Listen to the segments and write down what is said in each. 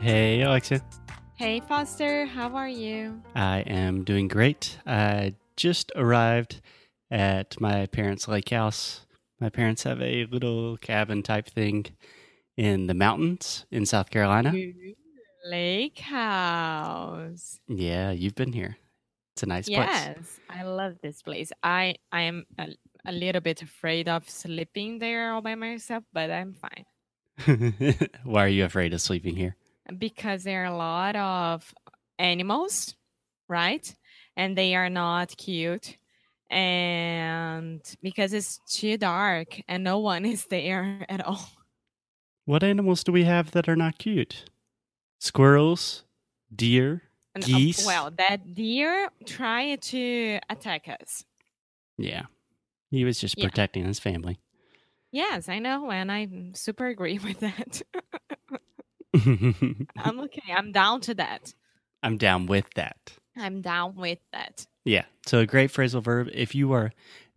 Hey, Alexia. Hey Foster, how are you? I am doing great. I just arrived at my parents' lake house. My parents have a little cabin type thing in the mountains in South Carolina. Lake House. Yeah, you've been here. It's a nice place. Yes, I love this place. I I am a, a little bit afraid of sleeping there all by myself, but I'm fine Why are you afraid of sleeping here? Because there are a lot of animals, right? And they are not cute. And because it's too dark and no one is there at all. What animals do we have that are not cute? Squirrels, deer, And, uh, geese. well, that deer tried to attack us. yeah. He was just Yeah. protecting his family. Yes, I know, and I super agree with that. I'm okay. I'm down to that. I'm down with that. I'm down with that. Yeah. So a great phrasal verb. If you are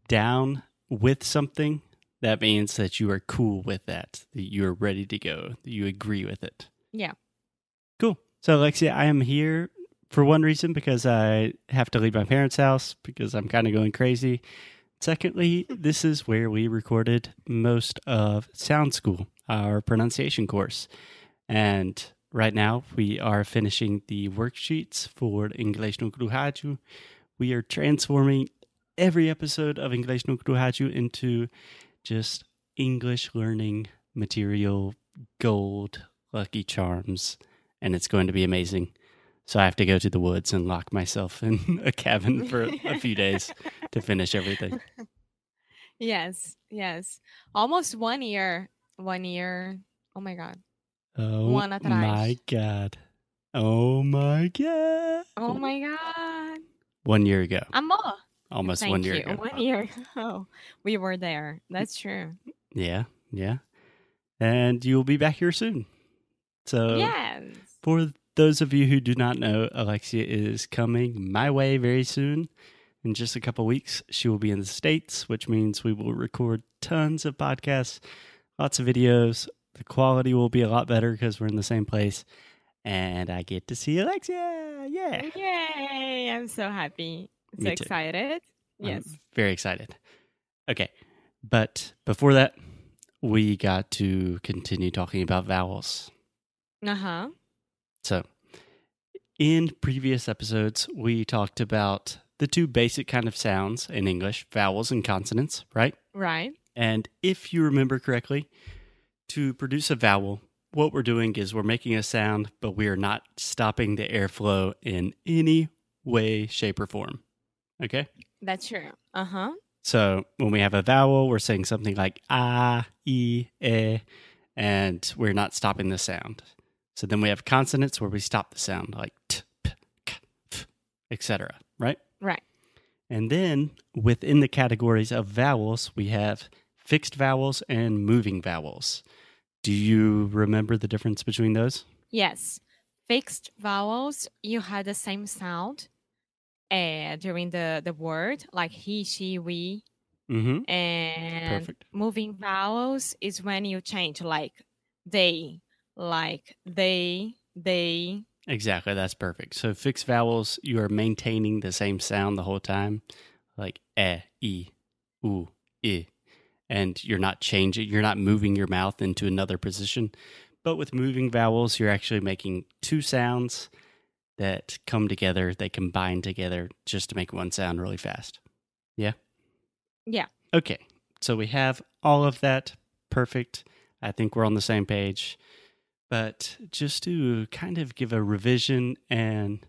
down with something, that means that you are cool with that, that you are ready to go, that you agree with it. Yeah. Cool. So, Alexia, I am here for one reason because I have to leave my parents' house because I'm kind of going crazy. Secondly, this is where we recorded most of Sound School, our pronunciation course. And right now, we are finishing the worksheets for English no Rádio. We are transforming every episode of English no Rádio into just English learning material, gold, lucky charms, and it's going to be amazing. So I have to go to the woods and lock myself in a cabin for a few days to finish everything. Yes, yes. Almost one year. One year. Oh my god. Oh One atrás. my god. Oh my god. Oh my god. One year ago. Amor. Almost Thank one year you. ago. One year ago. We were there. That's true. Yeah, yeah. And you will be back here soon. So yes. For those of you who do not know, Alexia is coming my way very soon. In just a couple weeks, she will be in the States, which means we will record tons of podcasts, lots of videos. The quality will be a lot better because we're in the same place. And I get to see Alexia. Yeah. Yay. I'm so happy. So excited. I'm Yes. very excited. Okay. But before that, we got to continue talking about vowels. Uh-huh. So, in previous episodes, we talked about the two basic kind of sounds in English vowels and consonants, right? Right. And if you remember correctly, to produce a vowel, what we're doing is we're making a sound, but we are not stopping the airflow in any way, shape, or form. Okay? That's true. Uh-huh. So when we have a vowel, we're saying something like ah, e, e, and we're not stopping the sound. So then we have consonants where we stop the sound, like t, p, k, f, etc. Right? Right. And then within the categories of vowels, we have fixed vowels and moving vowels. Do you remember the difference between those? Yes. Fixed vowels, you had the same sound uh, during the, the word, like he, she, we. Mm-hmm. And Perfect. moving vowels is when you change, like they, like they, they. Exactly, that's perfect. So fixed vowels, you are maintaining the same sound the whole time, like e, e, u, i, and you're not changing, you're not moving your mouth into another position. But with moving vowels, you're actually making two sounds that come together, they combine together just to make one sound really fast. Yeah? Yeah. Okay, so we have all of that perfect. I think we're on the same page. But just to kind of give a revision, and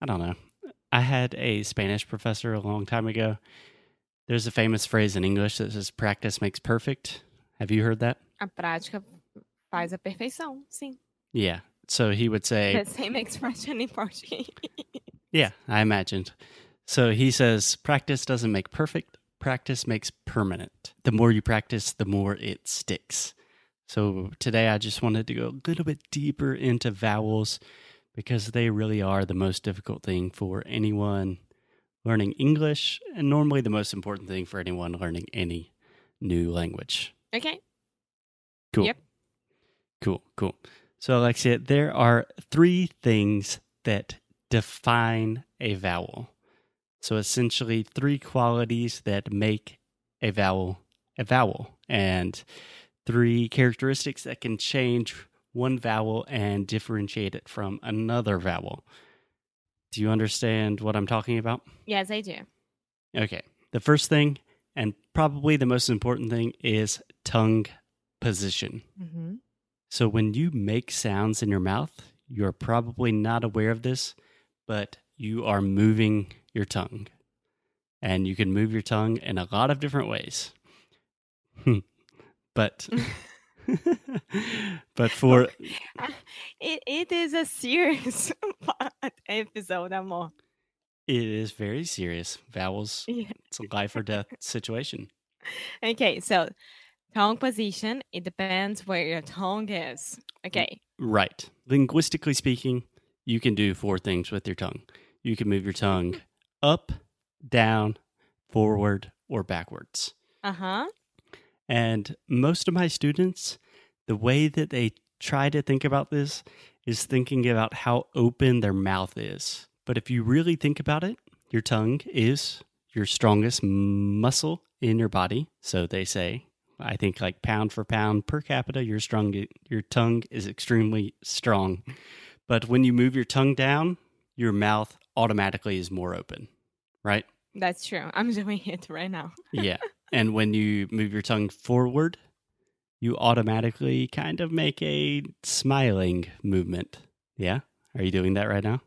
I don't know, I had a Spanish professor a long time ago. There's a famous phrase in English that says practice makes perfect. Have you heard that? A prática faz a perfeição, sim. Yeah. So he would say, The same expression in Portuguese. Yeah, I imagined. So he says, practice doesn't make perfect, practice makes permanent. The more you practice, the more it sticks. So today I just wanted to go a little bit deeper into vowels because they really are the most difficult thing for anyone learning English and normally the most important thing for anyone learning any new language. okay. Cool. Yep. Cool, cool. So, Alexia, there are three things that define a vowel. So, essentially, three qualities that make a vowel a vowel, and three characteristics that can change one vowel and differentiate it from another vowel. Do you understand what I'm talking about? Yes, I do. Okay. The first thing, and probably the most important thing, is tongue position. Mm-hmm. So when you make sounds in your mouth, you're probably not aware of this, but you are moving your tongue. And you can move your tongue in a lot of different ways. but but for It, it is a serious episode, amor. it is very serious. Vowels, Yeah. it's a life or death situation. Okay, so tongue position, it depends where your tongue is. Okay. Right. Linguistically speaking, you can do four things with your tongue. You can move your tongue up, down, forward, or backwards. Uh-huh. And most of my students, the way that they try to think about this is thinking about how open their mouth is. But if you really think about it, your tongue is your strongest muscle in your body. So they say, I think like pound for pound per capita, your strong your tongue is extremely strong. But when you move your tongue down, your mouth automatically is more open, right? That's true. I'm doing it right now. yeah. And when you move your tongue forward, you automatically kind of make a smiling movement. Yeah? Are you doing that right now?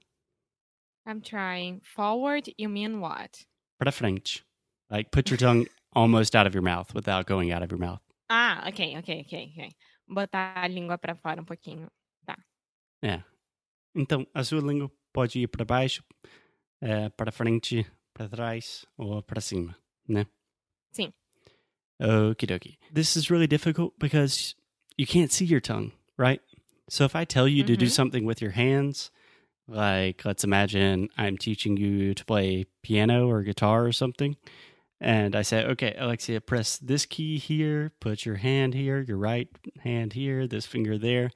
I'm trying. Forward, you mean what? Para frente. Like put your tongue almost out of your mouth without going out of your mouth. Ah, ok, ok, ok, ok. Botar a língua pra fora um pouquinho. É. Então, a sua língua pode ir para baixo, eh, para frente, para trás ou para cima, né? Sim. Okie dokie. This is really difficult because you can't see your tongue, right? So if I tell you to do Mhm. something with your hands, like let's imagine I'm teaching you to play piano or guitar or something, and I say, okay, Alexia, press this key here, put your hand here, your right hand here, this finger there.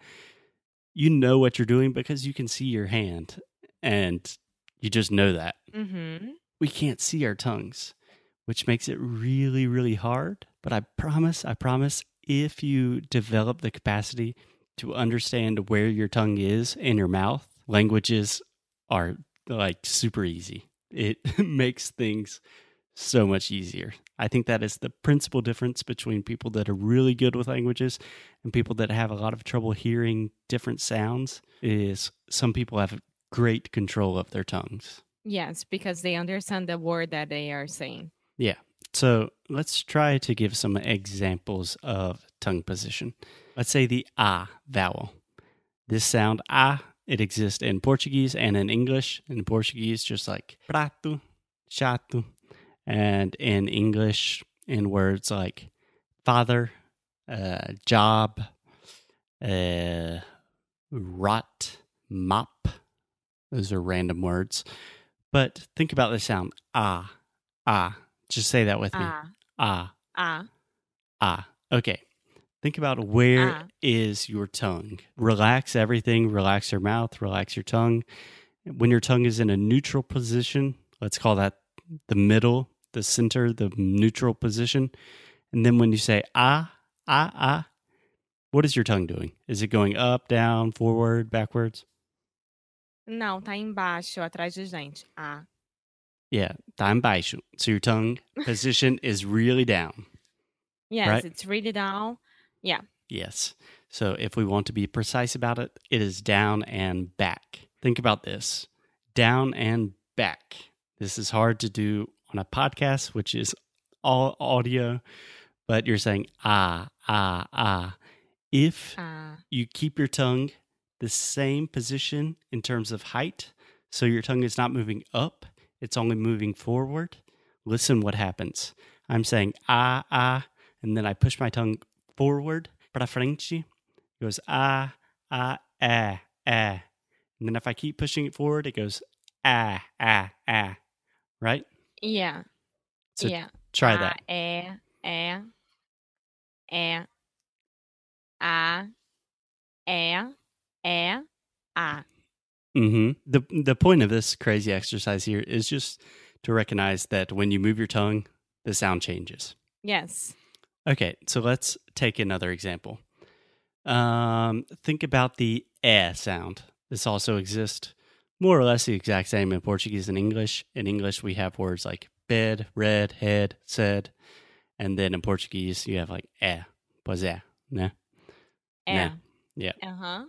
You know what you're doing because you can see your hand, and you just know that Mm-hmm. we can't see our tongues, which makes it really, really hard. But I promise, I promise, if you develop the capacity to understand where your tongue is in your mouth, languages are like super easy. It makes things so much easier. I think that is the principal difference between people that are really good with languages and people that have a lot of trouble hearing different sounds is some people have great control of their tongues. Yes, because they understand the word that they are saying. So let's try to give some examples of tongue position. Let's say the ah vowel. This sound ah, it exists in Portuguese and in English. In Portuguese, just like prato, chato, and in English, in words like father, uh, job, uh, rot, mop. Those are random words. But think about the sound ah, ah. Just say that with me. Ah, Ah, ah. ah. Okay. Think about where is Ah. your tongue. Relax everything. Relax your mouth. Relax your tongue. When your tongue is in a neutral position, let's call that the middle, the center, the neutral position. And then when you say ah, ah, ah, what is your tongue doing? Is it going up, down, forward, backwards? Não, tá embaixo, atrás de gente. Ah. Yeah, embaixo. So your tongue position is really down. Yes, Right. it's really down. Yeah. Yes. So if we want to be precise about it, it is down and back. Think about this down and back. This is hard to do on a podcast, which is all audio, but you're saying ah, ah, ah. If Ah. you keep your tongue the same position in terms of height, so your tongue is not moving up, it's only moving forward. Listen what happens. I'm saying ah, ah, and then I push my tongue forward para frente. It goes ah, ah, ah, ah. And then if I keep pushing it forward, it goes ah, ah, ah. Right? Yeah. So yeah. try Ah, that. É, é, é, a, é, é, a. hmm The the point of this crazy exercise here is just to recognize that when you move your tongue, the sound changes. Yes. Okay, so let's take another example. Um, think about the eh sound. This also exists more or less the exact same in Portuguese and English. In English, we have words like bed, red, head, said, and then in Portuguese, you have like eh, pois é, né? É. Nah. Yeah. Uh-huh.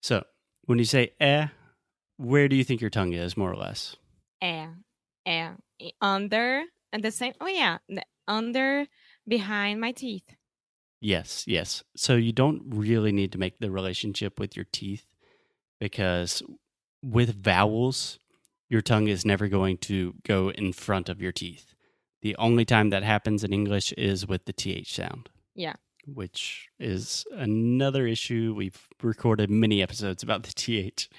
So when you say eh, where do you think your tongue is, more or less? É. É. E Under and the same. Oh yeah. Under behind my teeth. Yes, yes. So you don't really need to make the relationship with your teeth because with vowels, your tongue is never going to go in front of your teeth. The only time that happens in English is with the TH sound. Yeah. Which is another issue. We've recorded many episodes about the TH.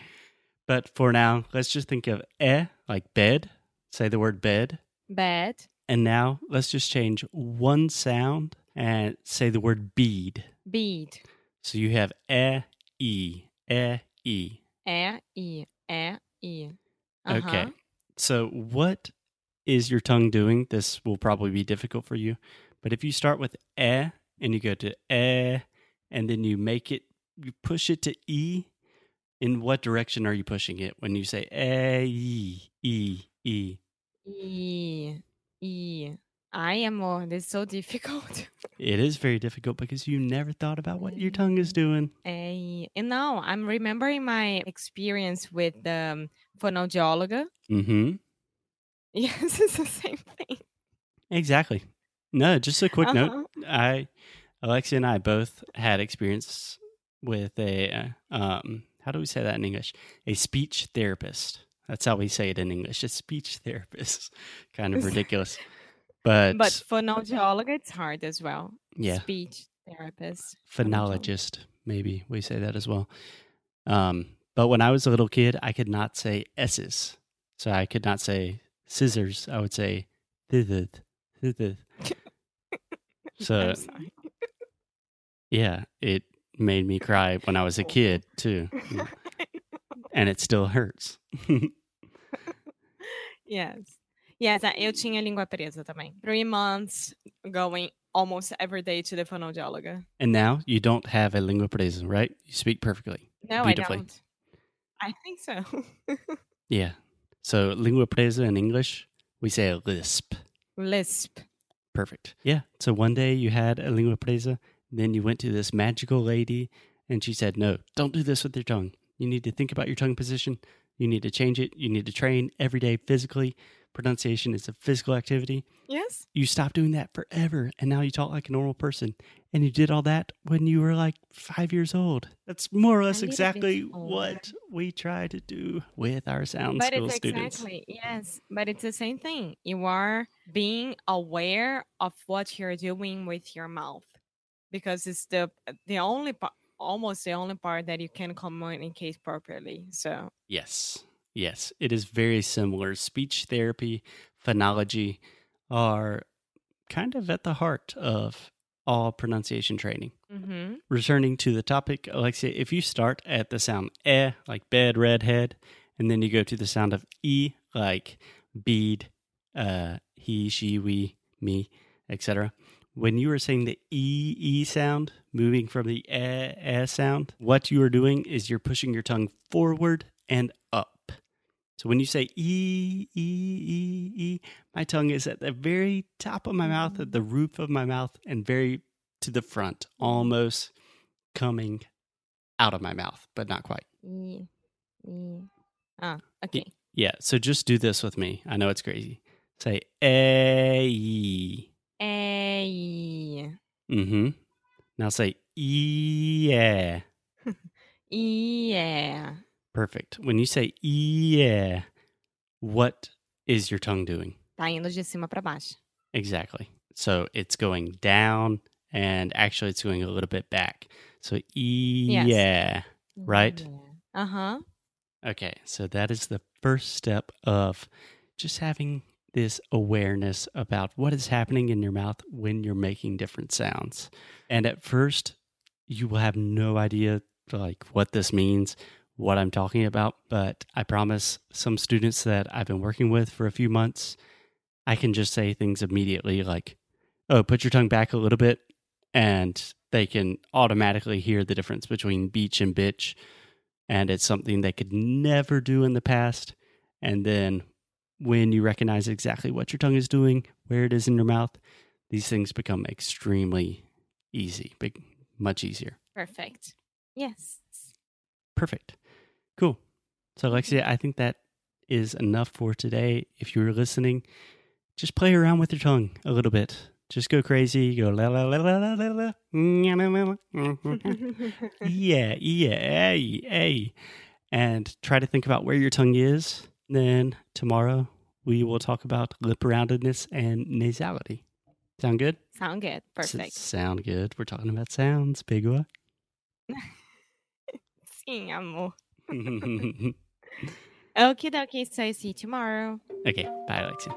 But for now, let's just think of eh, like bed. Say the word bed. Bed. And now let's just change one sound and say the word bead. Bead. So you have eh, e, eh, e. É, I. É, I. Okay. Uh-huh. So what is your tongue doing? This will probably be difficult for you. But if you start with eh and you go to eh and then you make it, you push it to e, in what direction are you pushing it when you say eh, e, e, e? E. E. I am more. This is so difficult. It is very difficult because you never thought about what your tongue is doing. É, and now I'm remembering my experience with the um. Mm-hmm. Yes, it's the same thing. Exactly. No, just a quick note. Uh-huh. I, Alexia and I both had experience with a, uh, um, how do we say that in English? A speech therapist. That's how we say it in English. A speech therapist. kind of ridiculous. But, But fonoaudióloga, it's hard as well. yeah, Speech therapist. phonologist, maybe we say that as well. Um, but when I was a little kid, I could not say S's. So I could not say scissors. I would say thithith, thithith. So. Yeah, it made me cry when I was a kid too, and it still hurts. yes. Yes, I- eu tinha língua presa também. Three months going almost every day to the fonoaudióloga. and now you don't have a lingua presa, right? You speak perfectly. No, I don't. I think so. Yeah. So lingua presa in English, we say a lisp. Lisp. Perfect. Yeah. So one day you had a lingua presa, then you went to this magical lady, and she said, "No, don't do this with your tongue. You need to think about your tongue position. You need to change it. You need to train every day physically. Pronunciation is a physical activity." Yes. you stopped doing that forever and now you talk like a normal person and you did all that when you were like five years old that's more or less exactly what we try to do with our sound but school it's students exactly yes but it's the same thing you are being aware of what you're doing with your mouth because it's the the only part almost the only part that you can communicate properly so. Yes yes it is very similar. Speech therapy phonology are kind of at the heart of all pronunciation training. Hmm returning to the topic, Alexia, if you start at the sound eh, like bed, redhead, and then you go to the sound of e, like bead, uh, he, she, we, me, etc. When you are saying the e, e sound, moving from the eh, eh sound, what you are doing is you're pushing your tongue forward and up. So when you say e, e, e, e, my tongue is at the very top of my mouth, at the roof of my mouth, and very to the front, almost coming out of my mouth, but not quite. E, e. ah okay Yeah, so just do this with me. I know it's crazy. Say eh, e. Mm-hmm. Now say yeah. Yeah. Perfect. When you say yeah, what is your tongue doing? Tá indo de cima para baixo. Exactly. So it's going down and actually it's going a little bit back. So yeah. Right? Yeah. Uh-huh. Okay. So that is the first step of just having this awareness about what is happening in your mouth when you're making different sounds. And at first, you will have no idea like what this means, what I'm talking about, but I promise some students that I've been working with for a few months, I can just say things immediately like, "Oh, put your tongue back a little bit." And they can automatically hear the difference between beach and bitch, and it's something they could never do in the past. And then when you recognize exactly what your tongue is doing, where it is in your mouth, these things become extremely easy, big, much easier. Perfect. Yes. Perfect. Cool. So, Alexia, I think that is enough for today. If you're listening, just play around with your tongue a little bit. Just go crazy. Go la la la la la la la. yeah, yeah, hey, hey. And try to think about where your tongue is. Then tomorrow we will talk about lip roundedness and nasality. Sound good? Sound good. S- Perfect. sound good. We're talking about sounds, Pigua. Sim, amor. Okie dokie. So see you tomorrow. okay, bye, Alexia.